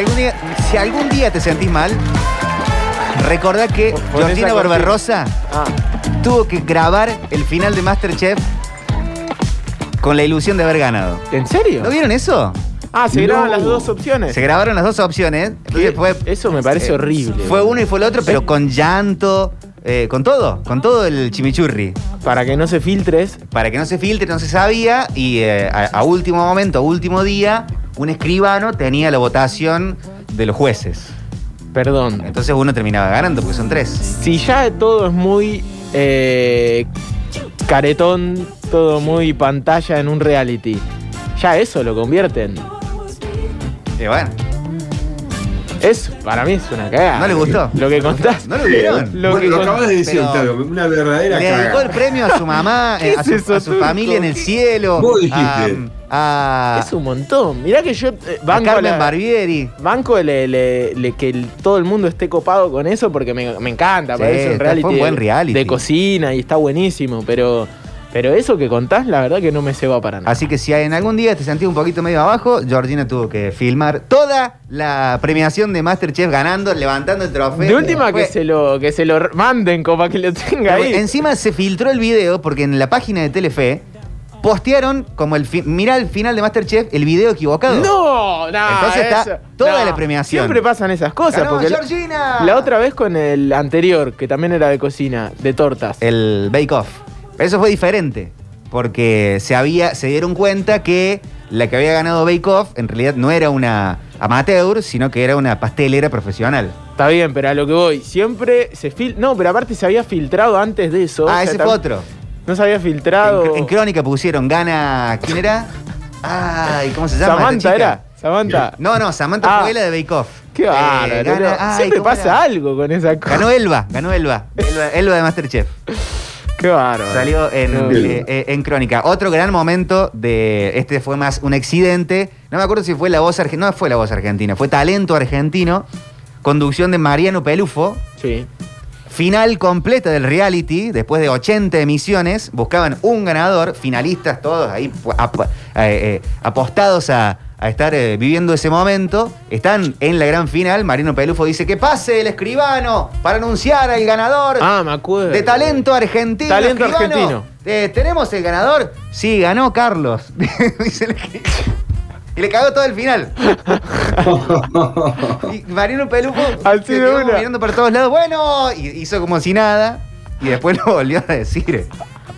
Si algún día, si algún día te sentís mal, recordá que esa Georgina. Barbarosa Ah, tuvo que grabar el final de Masterchef con la ilusión de haber ganado. ¿En serio? ¿No vieron eso? Ah, se No. graban las dos opciones. Se grabaron las dos opciones. Entonces ¿Qué? fue, Eso me parece eh, horrible. fue uno y fue el otro, pero con llanto, eh, con todo, con todo el chimichurri. Para que no se filtres. Para que no se filtre, no se sabía. Y eh, a, a último momento, a último día, un escribano tenía la votación de los jueces. Perdón. Entonces uno terminaba ganando, porque son tres. Si ya todo es muy eh, caretón, todo muy pantalla en un reality, ya eso lo convierten. Y bueno, Es, para mí es una cagada. ¿no le gustó? Lo que contás. ¿No lo vieron? Lo bueno, que lo con- acabas de decir, pero- Octavio, una verdadera Le dedicó el cagada. premio a su mamá, ¿Qué eh, a, es su, eso, a su Turco? familia en el cielo. Vos dijiste. A, a- Es un montón. Mirá que yo eh, a banco, Carmen la- Barbieri. banco le- le- le- que el- todo el mundo esté copado con eso porque me, me encanta. Sí, parece un reality, fue un buen reality. de cocina y está buenísimo. Pero, pero eso que contás, la verdad que no me se va para nada. Así que si en algún día te sentís un poquito medio abajo, Georgina tuvo que filmar toda la premiación de Masterchef ganando, levantando el trofeo. De última que se lo que se lo manden como para que lo tenga ahí. Encima se filtró el video porque en la página de Telefe postearon como el fi- mirá el final de Masterchef el video equivocado. No, no. Entonces está eso- toda no. la premiación. Siempre pasan esas cosas. Ganó porque la- Georgina. la otra vez con el anterior, que también era de cocina, de tortas. el Bake Off. Eso fue diferente. Porque se había, se dieron cuenta que la que había ganado Bake Off en realidad no era una amateur, sino que era una pastelera profesional. Está bien, pero a lo que voy, siempre se fil... No, pero aparte se había filtrado antes de eso. ah, sea, ese tam- fue otro. No se había filtrado. En, en Crónica pusieron, gana. ¿Quién era? Ay, ¿cómo se llama? Samantha era. Samantha. No, no, Samantha Ah. fue la de Bake Off. Qué Eh, bárbaro. gana- boludo. ay, Siempre ¿cómo pasa era? algo con esa cosa. Ganó Elba, ganó Elba. Elba, Elba de Masterchef. Qué bárbaro. Salió en, eh, eh, en Crónica. Otro gran momento de. Este fue más un accidente. No me acuerdo si fue la voz argentina. No fue la voz argentina, fue talento argentino. Conducción de Mariano Pelufo. Sí. Final completa del reality, después de 80 emisiones, buscaban un ganador, finalistas todos ahí ap- eh, eh, apostados a, a estar eh, viviendo ese momento. Están en la gran final, Mariano Pelufo dice que pase el escribano para anunciar al ganador Ah, me acuerdo. de talento argentino. Talento escribano. argentino. ¿Tenemos el ganador? Sí, ganó Carlos. Dice el escribano. Y le cagó todo el final. Y Mariano Pelufo Así se de quedó una. mirando para todos lados. Bueno, y hizo como si nada. Y después lo volvió a decir.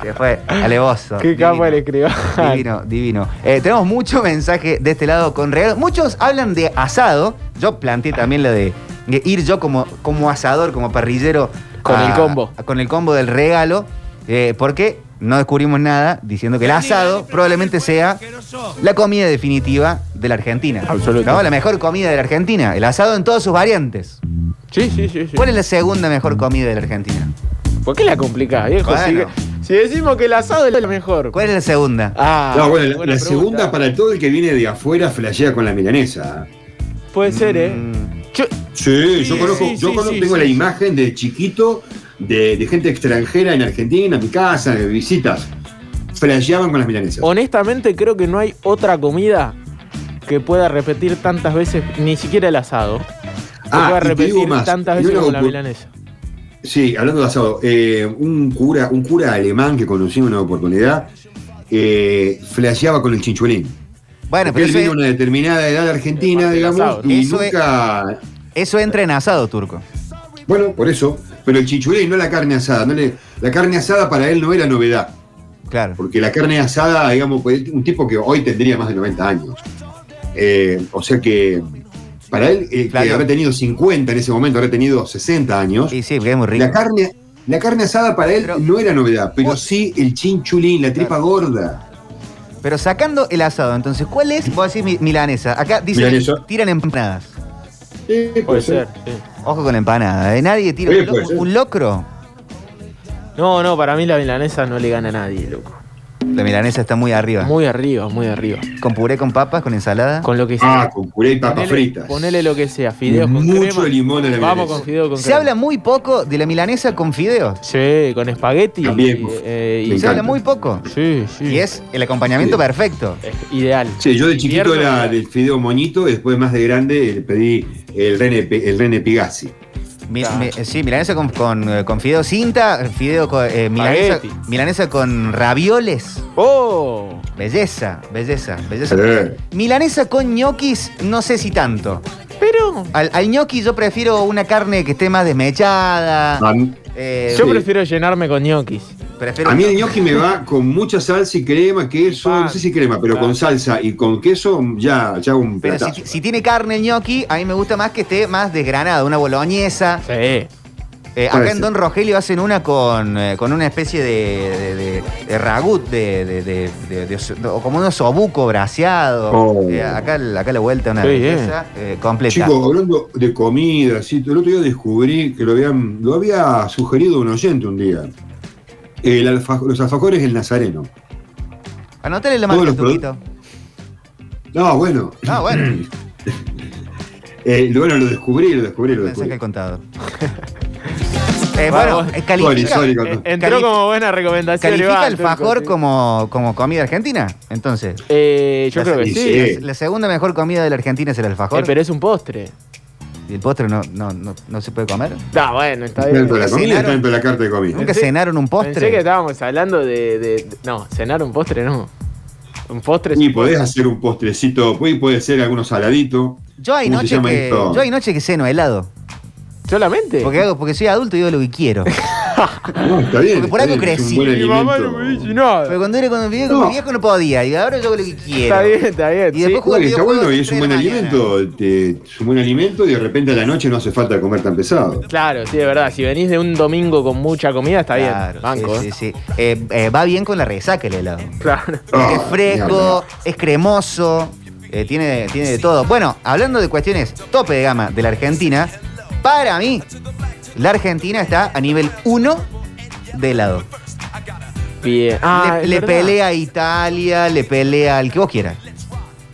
Después, alevoso. Qué capo el escribano. Divino, divino. Eh, tenemos mucho mensaje de este lado con regalos. Muchos hablan de asado. Yo planteé también de, de ir yo como, como asador, como parrillero. Con el combo. Con el combo del regalo. eh, porque no descubrimos nada diciendo que el asado probablemente sea la comida definitiva de la Argentina. Absoluto. ¿No? La mejor comida de la Argentina. El asado en todas sus variantes. Sí, sí, sí. sí. ¿Cuál es la segunda mejor comida de la Argentina? ¿Por qué la complicás, viejo? Bueno. Si, si decimos que el asado es lo mejor. ¿Cuál es la segunda? Ah, No, bueno, la, segunda para todo el que viene de afuera flashea con la milanesa. Puede ser, ¿eh? Mm, Yo- Sí, yo conozco, sí, yo conozco- sí, tengo sí, la sí. imagen de chiquito de, de gente extranjera en Argentina, en mi casa, de visitas. Flasheaban con las milanesas. honestamente creo que no hay otra comida que pueda repetir tantas veces, ni siquiera el asado. Que Ah, pueda repetir digo más, tantas y veces una como la opu- milanesa. Sí, hablando de asado, eh, un, cura, un cura alemán que conocí en una oportunidad eh, flasheaba con el chinchulín. Bueno, Porque pero él viene de una determinada edad argentina, digamos, asado, y Eso es- nunca. eso entra en asado turco. Bueno, por eso. Pero el chinchulín, no la carne asada. No le, la carne asada para él no era novedad. Claro. Porque la carne asada, digamos, pues, un tipo que hoy tendría más de 90 años. Eh, o sea que para él, eh, Claro. que habrá tenido 50 en ese momento, habrá tenido 60 años, Y sí, porque es muy rico. la carne, la carne asada para él Pero- no era novedad, pero sí el chinchulín, la tripa gorda. Pero sacando el asado, entonces, ¿cuál es? Vos decís mi- milanesa. Acá dicen Milanesa. tiran empanadas. Sí, Puede ser. sí. Ojo con la empanada. ¿eh? Nadie tira Sí, un, lo- un locro. No, no, para mí la milanesa no le gana a nadie, loco. La milanesa está muy arriba. Muy arriba, muy arriba. Con puré con papas, con ensalada. Con lo que Ah, sea. con puré y papas Ponele- fritas. Ponele lo que sea, fideos con Mucho crema. limón en la Vamos milanesa. con fideos con Se crema. habla muy poco de la milanesa con fideos. Sí, con espagueti. También, y, eh, y- me Se habla muy poco. Sí, sí. Y es el acompañamiento Sí. perfecto. Es ideal. Sí, yo de chiquito era del fideo moñito y después más de grande le pedí el Rene, el Rene Pigazzi. Mi- mi- sí, milanesa con, con, eh, con fideo cinta, fideo con, eh, milanesa, milanesa con ravioles. ¡Oh! Belleza, belleza, belleza. Eh, Milanesa con ñoquis, no sé si tanto. Pero Al, al ñoqui yo prefiero una carne que esté más desmechada. a, mí- eh, yo sí. prefiero llenarme con ñoquis. Prefiero a mí el gnocchi me va con mucha salsa y crema, queso, Pan. no sé si crema, pero con salsa y con queso ya, ya un Pero platazo. si, si tiene carne el ñoqui, a mí me gusta más que esté más desgranado, una boloñesa. Sí. Eh, acá en. Don Rogelio hacen una con, eh, con una especie de, de, de- de ragut, de, de- de- de- de os- o como un osobuco braseado. Oh. Eh, acá, acá la vuelta una belleza eh, completa. Chicos, hablando de comida, sí, el otro día descubrí que lo, habían, lo había sugerido un oyente un día. El alfa- los alfajores del Nazareno. Anotale la marca, Tuquito. No, bueno. Ah, bueno. Eh, bueno, lo descubrí, lo descubrí, lo descubrí. al contado. Eh, bueno, eh, califica, Sorry, sorry, Eh, entró como buena recomendación. califica el fajor sí. como, como comida argentina. Entonces, Eh, yo La- creo que sí, sí. sí. la segunda mejor comida de la Argentina es el alfajor. Eh, pero es un postre. ¿Y el postre no, no, no, no se puede comer? Ah, bueno, está Está bien. dentro de la comida, cenaron? está dentro de la carta de comida. ¿Nunca Pensé- cenaron un postre? Pensé que estábamos hablando de, de- No, cenar un postre no. Un postre Y podés postre. hacer un postrecito, puede, puede ser algunos saladitos. Yo hay ¿Cómo se noche llama que esto? yo hay noche que ceno helado. ¿Solamente? Porque hago, porque soy adulto y digo lo que quiero. No, está bien. Porque por algo crecí. Mi mamá no me dice nada. Pero cuando era cuando vivía con No. mi viejo no podía. Y ahora yo hago lo que quiero. Está bien, está bien. Y después Bueno, está videojuegos bueno y es un buen alimento. te- es un buen alimento y de repente a la noche no hace falta comer tan pesado. Claro, sí, de verdad. Si venís de un domingo con mucha comida, está Claro, bien. Banco, sí, sí, sí. Eh, eh, va bien con la resaca el helado. Claro. Ah, es fresco, es cremoso, eh, tiene, tiene de todo. Bueno, hablando de cuestiones tope de gama de la Argentina, para mí, la Argentina está a nivel 1 de helado. Bien. Ah, le verdad. pelea a Italia, le pelea al que vos quieras.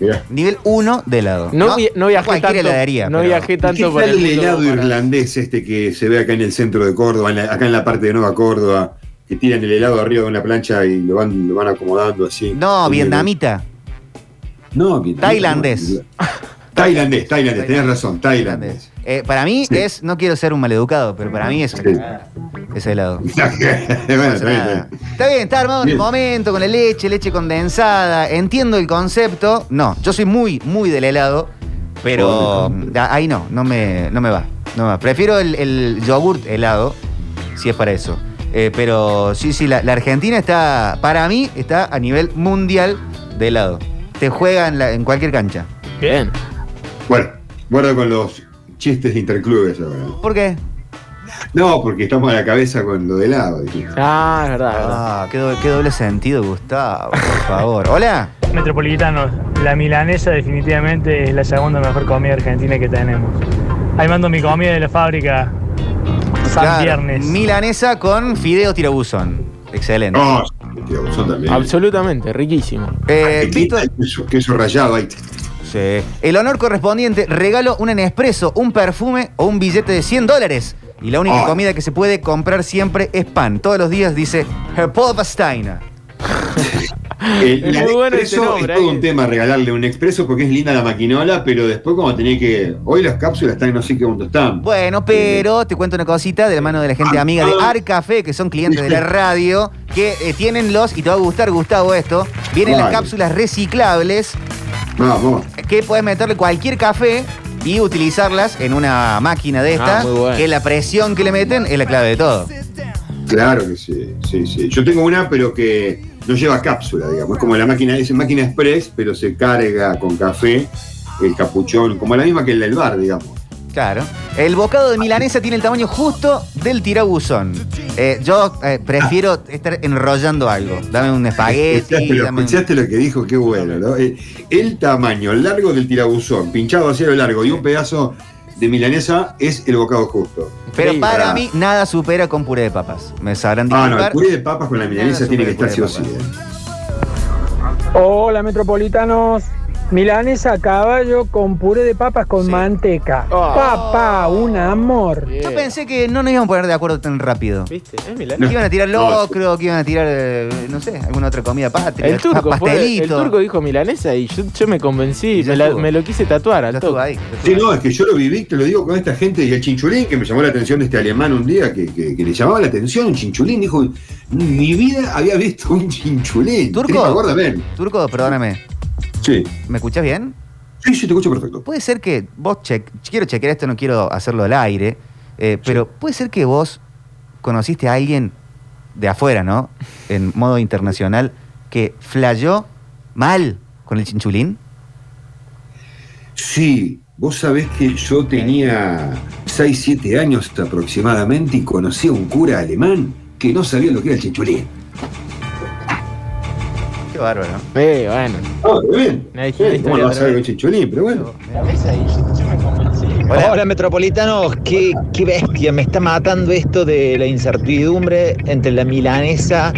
Mirá. Nivel 1 de helado. No, vi- no viajé cualquier tanto. heladería. no pero- viajé ¿Y ¿Qué tanto por tal el helado para- irlandés este que se ve acá en el centro de Córdoba, en la- acá en la parte de Nueva Córdoba, que tiran el helado arriba de una plancha y lo van, lo van acomodando así? No, vietnamita. No, que- Tailandés. Tailandés, tailandés, tenés razón, tailandés. Eh, para mí Sí. es, no quiero ser un maleducado, pero para mí es Sí. ese helado. bueno, No está bien, está bien, nada. está bien. Está bien, está armado en el momento, con la leche, leche condensada. Entiendo el concepto. No, yo soy muy, muy del helado, pero Oh, ahí no, no me, no me va. No me va. Prefiero el, el yogurt helado, si es para eso. Eh, pero sí, sí, la, la Argentina está, para mí, está a nivel mundial de helado. Te juega en, la- en cualquier cancha. Bien. Bueno, guarda con los chistes de interclubes ahora. ¿Por qué? No, porque estamos a la cabeza con lo de helado. dijiste. Ah, es verdad, es verdad. Ah, qué, do- qué doble sentido, Gustavo, por favor. Hola. Metropolitanos, la milanesa definitivamente es la segunda mejor comida argentina que tenemos. Ahí mando mi comida de la fábrica San Claro, Viernes. Milanesa con fideo tirabuzón. Excelente. No, son también. Absolutamente, riquísimo. Eh, queso, queso rallado ahí. Sí. el honor correspondiente, regalo un Nespresso, un perfume o un billete de 100 dólares. Y la única comida que se puede comprar siempre es pan. Todos los días dice Herpolvasteiner. El, Es el muy bueno expreso ese nombre, es todo ahí. un tema regalarle un expreso porque es linda la maquinola, pero después como tenía que. Hoy las cápsulas están no sé qué punto están. Bueno, pero te cuento una cosita de la mano de la gente amiga de Arcafé, que son clientes de la radio, que eh, tienen los, y te va a gustar, Gustavo, esto, vienen las cápsulas reciclables Vamos. que puedes meterle cualquier café y utilizarlas en una máquina de esta, Ah, muy bueno. que la presión que le meten es la clave de todo. Claro que sí, sí, sí. Yo tengo una, pero que no lleva cápsula, digamos. Es como la máquina, es máquina express, pero se carga con café, el capuchón, como la misma que el del bar, digamos. Claro. El bocado de milanesa tiene el tamaño justo del tirabuzón. Eh, yo eh, prefiero estar enrollando algo. Dame un espagueti. Escuchaste lo, dame un- escuchaste lo que dijo, qué bueno, ¿no? El, el tamaño largo del tirabuzón, pinchado a cero largo y un pedazo de milanesa es el bocado justo. Pero Sí, para ah. mí nada supera con puré de papas. Me sabrán Ah, no, el puré de papas con la milanesa Nada tiene que estar sí o sí. ¿eh? Hola metropolitanos. Milanesa a caballo con puré de papas con Sí. manteca. Oh. Papá, un amor. Yo pensé que no nos íbamos a poner de acuerdo tan rápido. ¿Viste? Es Milán. Que iban a tirar locro, que iban a tirar, eh, no sé, alguna otra comida patria. El turco, pa- fue- el pastelito. turco dijo milanesa y yo, yo me convencí, ya me, la- estuvo. me lo quise tatuar al Ya estuvo toque. ahí. ya Sí, no, es que yo lo viví, te lo digo con esta gente y el chinchulín, que me llamó la atención de este alemán un día, que, que- que le llamaba la atención un chinchulín, dijo, en mi vida había visto un chinchulín. ¿Turco? Tripa gorda, ven. Turco, perdóname. Sí, ¿Me escuchás bien? sí, sí, te escucho perfecto. Puede ser que vos, che- quiero chequear esto, no quiero hacerlo al aire, eh, pero puede ser que vos conociste a alguien de afuera, ¿no? En modo internacional, que flayó mal con el chinchulín. Sí, vos sabés que yo tenía 6, 7 años aproximadamente y conocí a un cura alemán que no sabía lo que era el chinchulín. Qué bárbaro. Bueno. Ah, bien. Una Sí, historia ¿Cómo no vas a otra saber vez. el chinchulín? Pero bueno. Hola. Hola metropolitanos, qué, qué bestia, me está matando esto de la incertidumbre entre la milanesa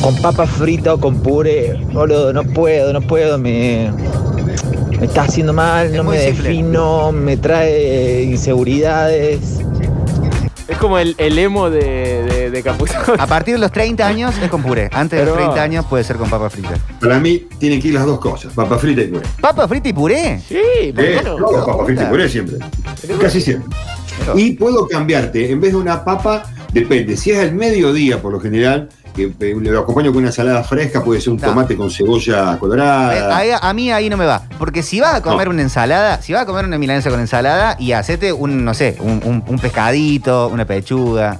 con papa frita o con puré. Boludo, no puedo, no puedo, me, me está haciendo mal, Es no me simple. defino, me trae inseguridades. Es como el, el emo de, de, de. A partir de los 30 años es con puré. Antes de los Pero- 30 años puede ser con papa frita. Para mí tienen que ir las dos cosas, papa frita y puré. ¿Papa frita y puré? Sí, ¿por Eh, no? no, papa frita y puré siempre. Casi siempre. Y puedo cambiarte, en vez de una papa, depende. Si es al mediodía, por lo general, que eh, lo acompaño con una ensalada fresca, puede ser un No. tomate con cebolla Eh, colorada. ahí- a mí ahí no me va. Porque si vas a comer No. una ensalada, si vas a comer una milanesa con ensalada y hacete un, no sé, un, un- un pescadito, una pechuga.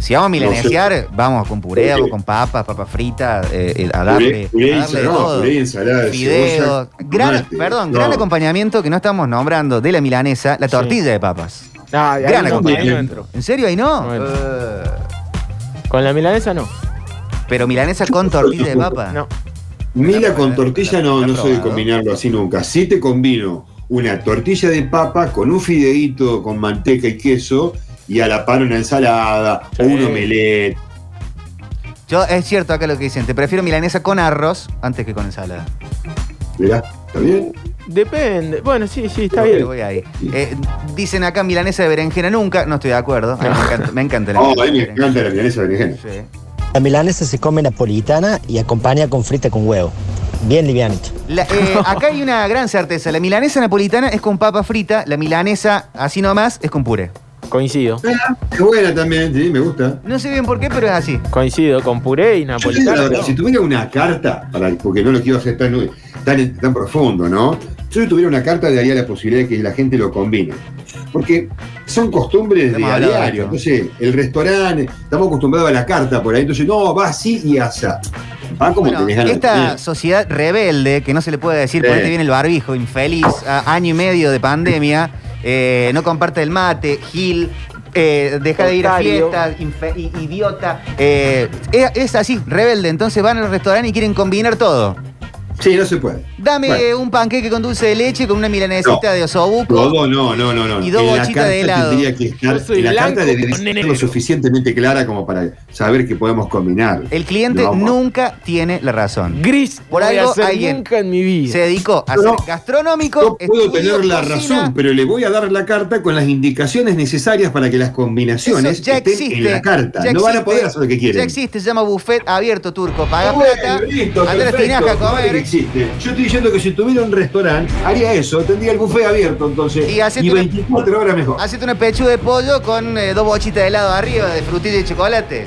Si vamos a milanesear, vamos con puré, o con papas, papas fritas, eh, eh, a darle, puré y a darle ensalada, todo. puré y ensalada de Fideos. cebolla, Gran, perdón, No. gran acompañamiento que no estamos nombrando de la milanesa, la Sí. tortilla de papas. Ah, Gran no, acompañamiento. ¿En serio ahí no? Con la milanesa no. pero milanesa con tortilla de papa. No. Mila con tortilla no, ¿La no soy de combinarlo así nunca. Sí te combino una tortilla de papa con un fideíto con manteca y queso y a la par una ensalada Sí. o un omelette. Yo, es cierto acá lo que dicen, te prefiero milanesa con arroz antes que con ensalada. Mirá, ¿está bien? Depende. Bueno, sí, sí, está bien. voy ahí. Eh, dicen acá milanesa de berenjena nunca, no estoy de acuerdo. A mí me encanta, me encanta la Oh, a milanesa mí me encanta la milanesa de berenjena. Sí. La milanesa se come napolitana y acompaña con frita con huevo. Bien livianito. La- eh, acá hay una gran certeza. La milanesa napolitana es con papa frita, la milanesa así nomás es con puré. Coincido. Ah, es buena también, sí, me gusta. No sé bien por qué, pero es así. Coincido con puré y Yo napolitano. verdad, no. si tuviera una carta, para- porque no lo quiero hacer tan, tan, tan profundo, ¿no? Yo si tuviera una carta, daría la posibilidad de que la gente lo combine. Porque son costumbres de a diario. Entonces, el restaurante, estamos acostumbrados a la carta por ahí. Entonces, no, va así y asa. Va como Bueno, esta sociedad rebelde, que no se le puede decir, Sí. ponete bien el barbijo, infeliz, año y medio de pandemia, eh, no comparte el mate, Gil, eh, deja de ir a fiestas, idiota. eh, es, es así, rebelde. Entonces van al restaurante y quieren combinar todo. Sí, no se puede. Dame Bueno. un panqueque con dulce de leche con una milanesita No. de osobuco. Todo no, no, no, no. Y dos bochitas de helado. Tendría que estar, Yo soy en la blanco carta debería ser lo suficientemente clara como para saber que podemos combinar. El cliente No, nunca tiene la razón. Gris. Por algo hacer alguien nunca en mi vida. Se dedicó a No, ser no. gastronómico. Yo puedo estudio tener la cocina. razón, pero le voy a dar la carta con las indicaciones necesarias para que las combinaciones ya estén existe. en la carta. ya no van a poder hacer lo que quieren. Ya existe, se llama buffet abierto turco. Paga plata, listo, Andrés Tinaja comer. Existe. Yo estoy diciendo que si tuviera un restaurante, haría eso, tendría el buffet abierto entonces. Y Y, hacete una- 24 horas mejor. Hacete una pechuga de pollo con eh, dos bochitas de helado arriba de frutilla y chocolate.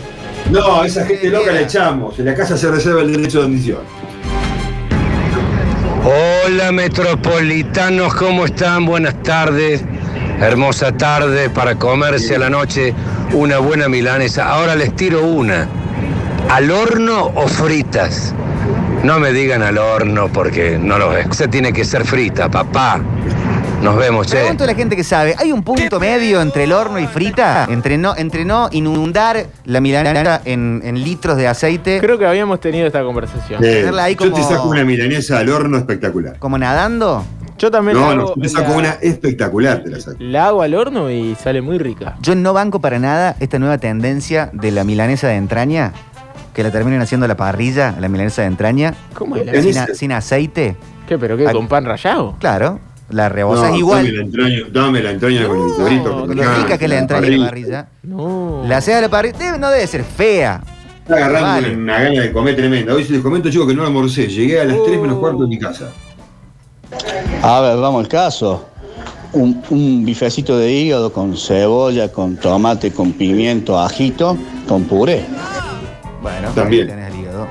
No, esa gente loca la echamos. En la casa se reserva el derecho de admisión. Hola metropolitanos, ¿cómo están? Buenas tardes. Hermosa tarde para comerse a la noche una buena milanesa. Ahora les tiro una. ¿Al horno o fritas? No me digan al horno porque no lo es. Se tiene que ser frita, papá. Nos vemos, che. Pregunto a la gente que sabe, ¿hay un punto medio entre el horno y frita? Entre no, entre no inundar la milanesa en, en litros de aceite, Creo que habíamos tenido esta conversación. Eh, Tenerla ahí Yo te como- saco una milanesa al horno espectacular. como nadando. Yo también No, la, no, hago, yo te saco la- una espectacular, te la saco. la hago al horno y sale muy rica. Yo no banco para nada esta nueva tendencia de la milanesa de entraña. Que la terminen haciendo a la parrilla, la milanesa de entraña, ¿Cómo es la sin, a- sin aceite. ¿Qué, pero qué? ¿Con pan rallado? Claro, la No, rebozas Dame la igual. entraña, dame la entraña con el. No, con Lo la- rica que la entraña la parrilla. No. La haces a la parrilla, debe- no debe ser fea. Está agarrando Vale. una gana de comer tremenda. Hoy les comento, chicos, que no almorcé. Llegué a las 3 menos cuarto de mi casa. A ver, vamos al caso. Un, un bifecito de hígado con cebolla, con tomate, con pimiento, ajito, con puré. Bueno, También. tenés el hígado.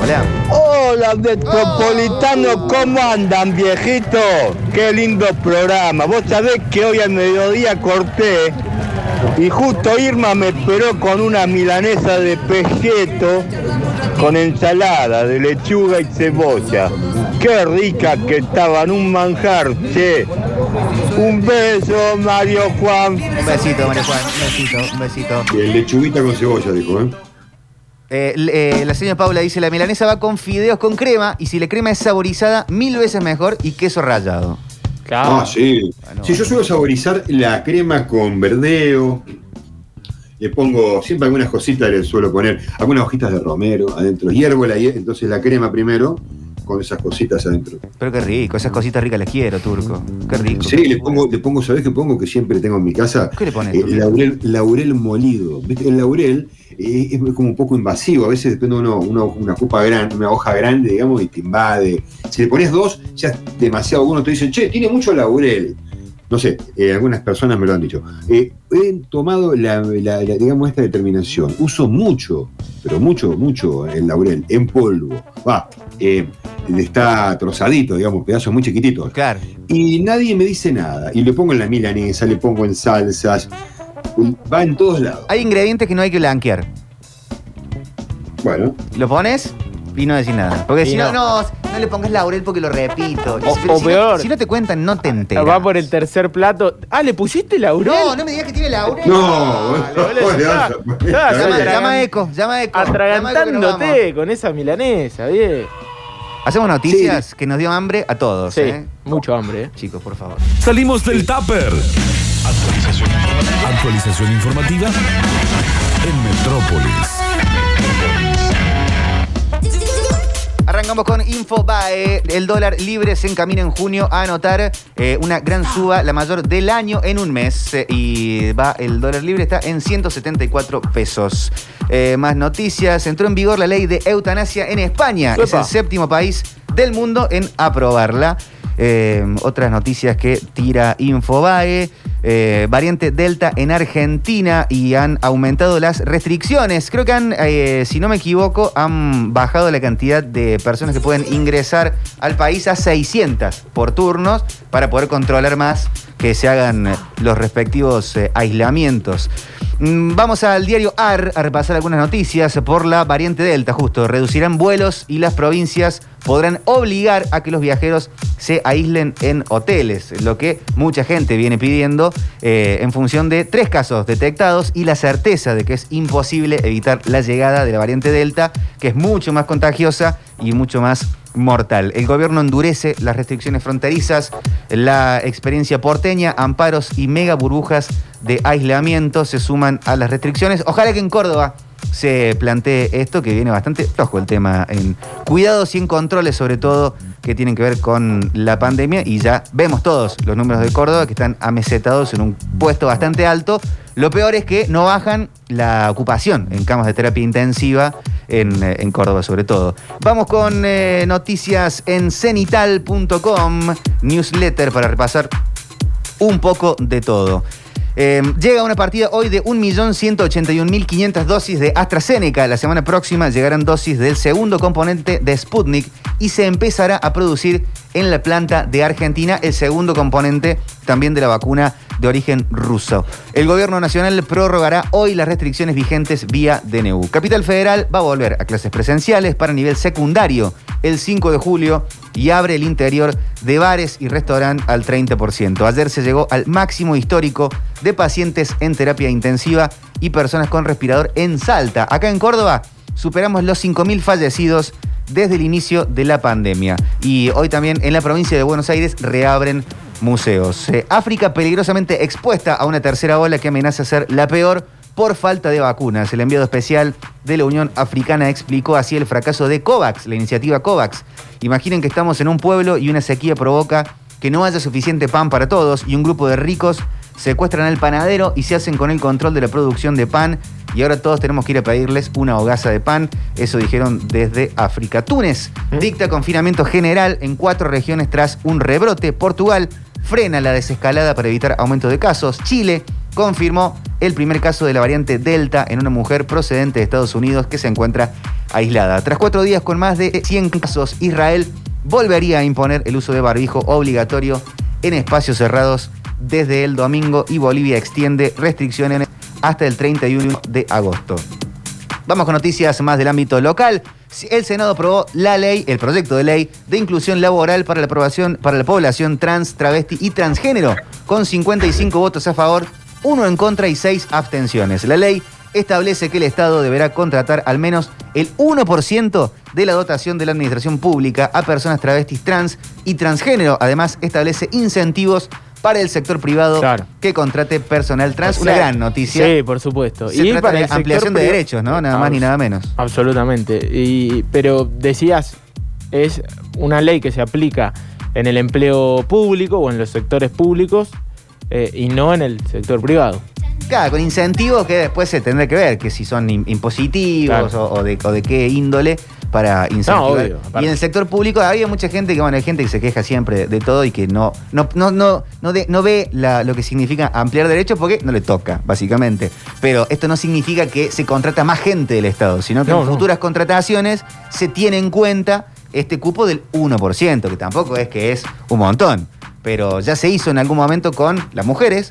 Hola. Hola, metropolitano, ¿cómo andan, viejito? Qué lindo programa. Vos sabés que hoy al mediodía corté y justo Irma me esperó con una milanesa de pejeto con ensalada de lechuga y cebolla. Qué rica que estaban, un manjar, che. Un beso, Mario Juan. Un besito, María Juan. Un besito, un besito. Y el lechuguita con cebolla, dijo, ¿eh? Eh, eh, la señora Paula dice, la milanesa va con fideos con crema y si la crema es saborizada, mil veces mejor y queso rallado. Claro. Ah, sí. Bueno. Sí, yo suelo saborizar la crema con verdeo. Le pongo siempre algunas cositas, le suelo poner algunas hojitas de romero adentro. Hiervo la, entonces la crema primero con esas cositas adentro. Pero qué rico, esas cositas ricas las quiero, turco. Qué rico. Sí, le pongo, le pongo, ¿sabés qué pongo? Que siempre tengo en mi casa. ¿Qué le pones, Eh, laurel, laurel molido. ¿Viste? El laurel eh, es como un poco invasivo. A veces depende uno, uno- una copa grande, una hoja grande, digamos, y te invade. Si le pones dos, ya es demasiado. Uno te dice, che, tiene mucho laurel. No sé, eh, algunas personas me lo han dicho. Eh, he tomado la, la- la, digamos, esta determinación. Uso mucho, pero mucho, mucho el laurel en polvo. Va, eh, está trozadito, digamos, pedazos muy chiquititos. Claro. Y nadie me dice nada. Y le pongo en la milanesa, le pongo en salsas. Va en todos lados. Hay ingredientes que no hay que blanquear. Bueno, Lo pones y no decís nada. Porque Y si no, no. No, le pongas laurel porque lo repito. O- si peor. No, si no te cuentan, no te enteras. Va por el tercer plato. Ah, ¿le pusiste laurel? No, no me digas que tiene laurel. no, boludo, está- Llama, a Eco, llama a Eco. Llama a Eco que nos vamos. Atragantándote con esa milanesa, bien. Hacemos noticias que nos dio hambre a todos. Sí, ¿eh? mucho hambre, ¿eh? Chicos, por favor. Salimos del tupper. Actualización informativa. Actualización informativa en Metrópolis. Arrancamos con Infobae. El dólar libre se encamina en junio a anotar eh, una gran suba, la mayor del año en un mes. Eh, y va, el dólar libre está en 174 pesos. Eh, más noticias. Entró en vigor la ley de eutanasia en España. Es el séptimo país del mundo en aprobarla. Otras noticias que tira Infobae. Eh, variante Delta en Argentina y han aumentado las restricciones. Creo que han, eh, si no me equivoco, han bajado la cantidad de personas que pueden ingresar al país a 600 por turnos para poder controlar más que se hagan los respectivos eh, aislamientos. Mm, Vamos al diario AR a repasar algunas noticias por la variante Delta, justo. Reducirán vuelos y las provincias podrán obligar a que los viajeros se aíslen en hoteles, lo que mucha gente viene pidiendo eh, en función de tres casos detectados y la certeza de que es imposible evitar la llegada de la variante Delta, que es mucho más contagiosa y mucho más mortal. El gobierno endurece las restricciones fronterizas, la experiencia porteña, amparos y mega burbujas de aislamiento se suman a las restricciones. Ojalá que en Córdoba se plantee esto, que viene bastante flojo el tema en cuidados y en controles, sobre todo, que tienen que ver con la pandemia. Y ya vemos todos los números de Córdoba que están amesetados en un puesto bastante alto. Lo peor es que no bajan la ocupación en camas de terapia intensiva en, eh, Córdoba sobre todo. Vamos con eh, noticias en cenital.com, newsletter para repasar un poco de todo. Eh, llega una partida hoy de 1.181.500 dosis de AstraZeneca. La semana próxima llegarán dosis del segundo componente de Sputnik y se empezará a producir en la planta de Argentina el segundo componente también de la vacuna de origen ruso. El gobierno nacional prorrogará hoy las restricciones vigentes vía DNU. Capital Federal va a volver a clases presenciales para nivel secundario el 5 de julio y abre el interior de bares y restaurantes al 30%. Ayer se llegó al máximo histórico de pacientes en terapia intensiva y personas con respirador en Salta. Acá en Córdoba superamos los 5.000 fallecidos desde el inicio de la pandemia. Y hoy también en la provincia de Buenos Aires reabren museos. Eh, África peligrosamente expuesta a una tercera ola que amenaza ser la peor por falta de vacunas. El enviado especial de la Unión Africana explicó así el fracaso de COVAX, la iniciativa COVAX. Imaginen que estamos en un pueblo y una sequía provoca que no haya suficiente pan para todos y un grupo de ricos secuestran al panadero y se hacen con el control de la producción de pan y ahora todos tenemos que ir a pedirles una hogaza de pan. Eso dijeron desde África. Túnez dicta confinamiento general en cuatro regiones tras un rebrote. Portugal frena la desescalada para evitar aumento de casos. Chile confirmó el primer caso de la variante Delta en una mujer procedente de Estados Unidos que se encuentra aislada. Tras cuatro días con más de 100 casos, Israel volvería a imponer el uso de barbijo obligatorio en espacios cerrados desde el domingo y Bolivia extiende restricciones hasta el 31 de agosto. Vamos con noticias más del ámbito local. El Senado aprobó la ley, el proyecto de ley de inclusión laboral para la aprobación para la población trans, travesti y transgénero, con 55 votos a favor, uno en contra y seis abstenciones. La ley establece que el Estado deberá contratar al menos el 1% de la dotación de la administración pública a personas travestis trans y transgénero. Además, establece incentivos para el sector privado Claro. que contrate personal trans. O Una gran noticia. Sí, por supuesto. Se trata de sector ampliación de derechos, ¿no? Nada más ni nada menos. Absolutamente. Y, pero decías, es una ley que se aplica en el empleo público o en los sectores públicos eh, y no en el sector privado. Claro, con incentivos que después se tendrá que ver, que si son im- impositivos Claro. o, o de, o de qué índole para incentivar. obvio, y en el sector público había mucha gente que, bueno, hay gente que se queja siempre de todo y que no, no, no, no, no, de- no ve la- lo que significa ampliar derechos porque no le toca, básicamente. Pero esto no significa que se contrata más gente del Estado, sino que No, en no. futuras contrataciones se tiene en cuenta este cupo del 1%, que tampoco es que es un montón. Pero ya se hizo en algún momento con las mujeres,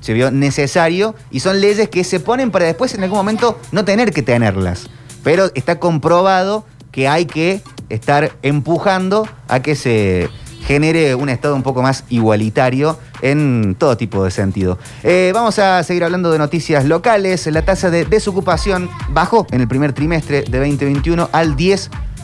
se vio necesario y son leyes que se ponen para después en algún momento no tener que tenerlas. Pero está comprobado que hay que estar empujando a que se genere un Estado un poco más igualitario en todo tipo de sentido. Eh, vamos a seguir hablando de noticias locales. La tasa de desocupación bajó en el primer trimestre de 2021 al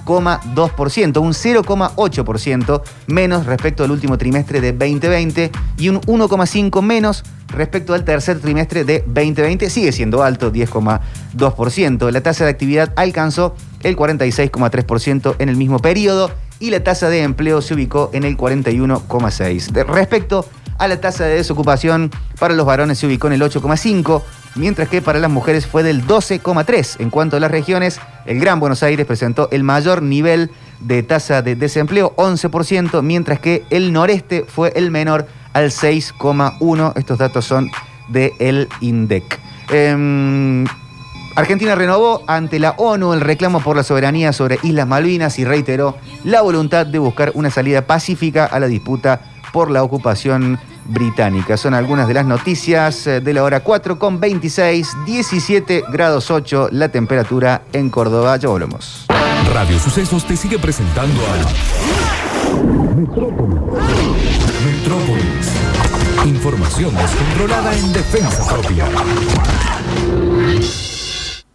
10,2%, un 0,8% menos respecto al último trimestre de 2020 y un 1,5% menos respecto al tercer trimestre de 2020. Sigue siendo alto, 10,2%. La tasa de actividad alcanzó el 46,3% en el mismo periodo y la tasa de empleo se ubicó en el 41,6%. De- Respecto a la tasa de desocupación, para los varones se ubicó en el 8,5%, mientras que para las mujeres fue del 12,3%. En cuanto a las regiones, el Gran Buenos Aires presentó el mayor nivel de tasa de desempleo, 11%, mientras que el noreste fue el menor al 6,1%. Estos datos son del INDEC. Em, Argentina renovó ante la ONU el reclamo por la soberanía sobre Islas Malvinas y reiteró la voluntad de buscar una salida pacífica a la disputa por la ocupación británica. Son algunas de las noticias eh, de la hora 4 con 26, 17 grados 8 la temperatura en Córdoba. Ya volvemos. Radio Sucesos te sigue presentando a Metrópolis. Metrópolis. Información descontrolada en defensa propia.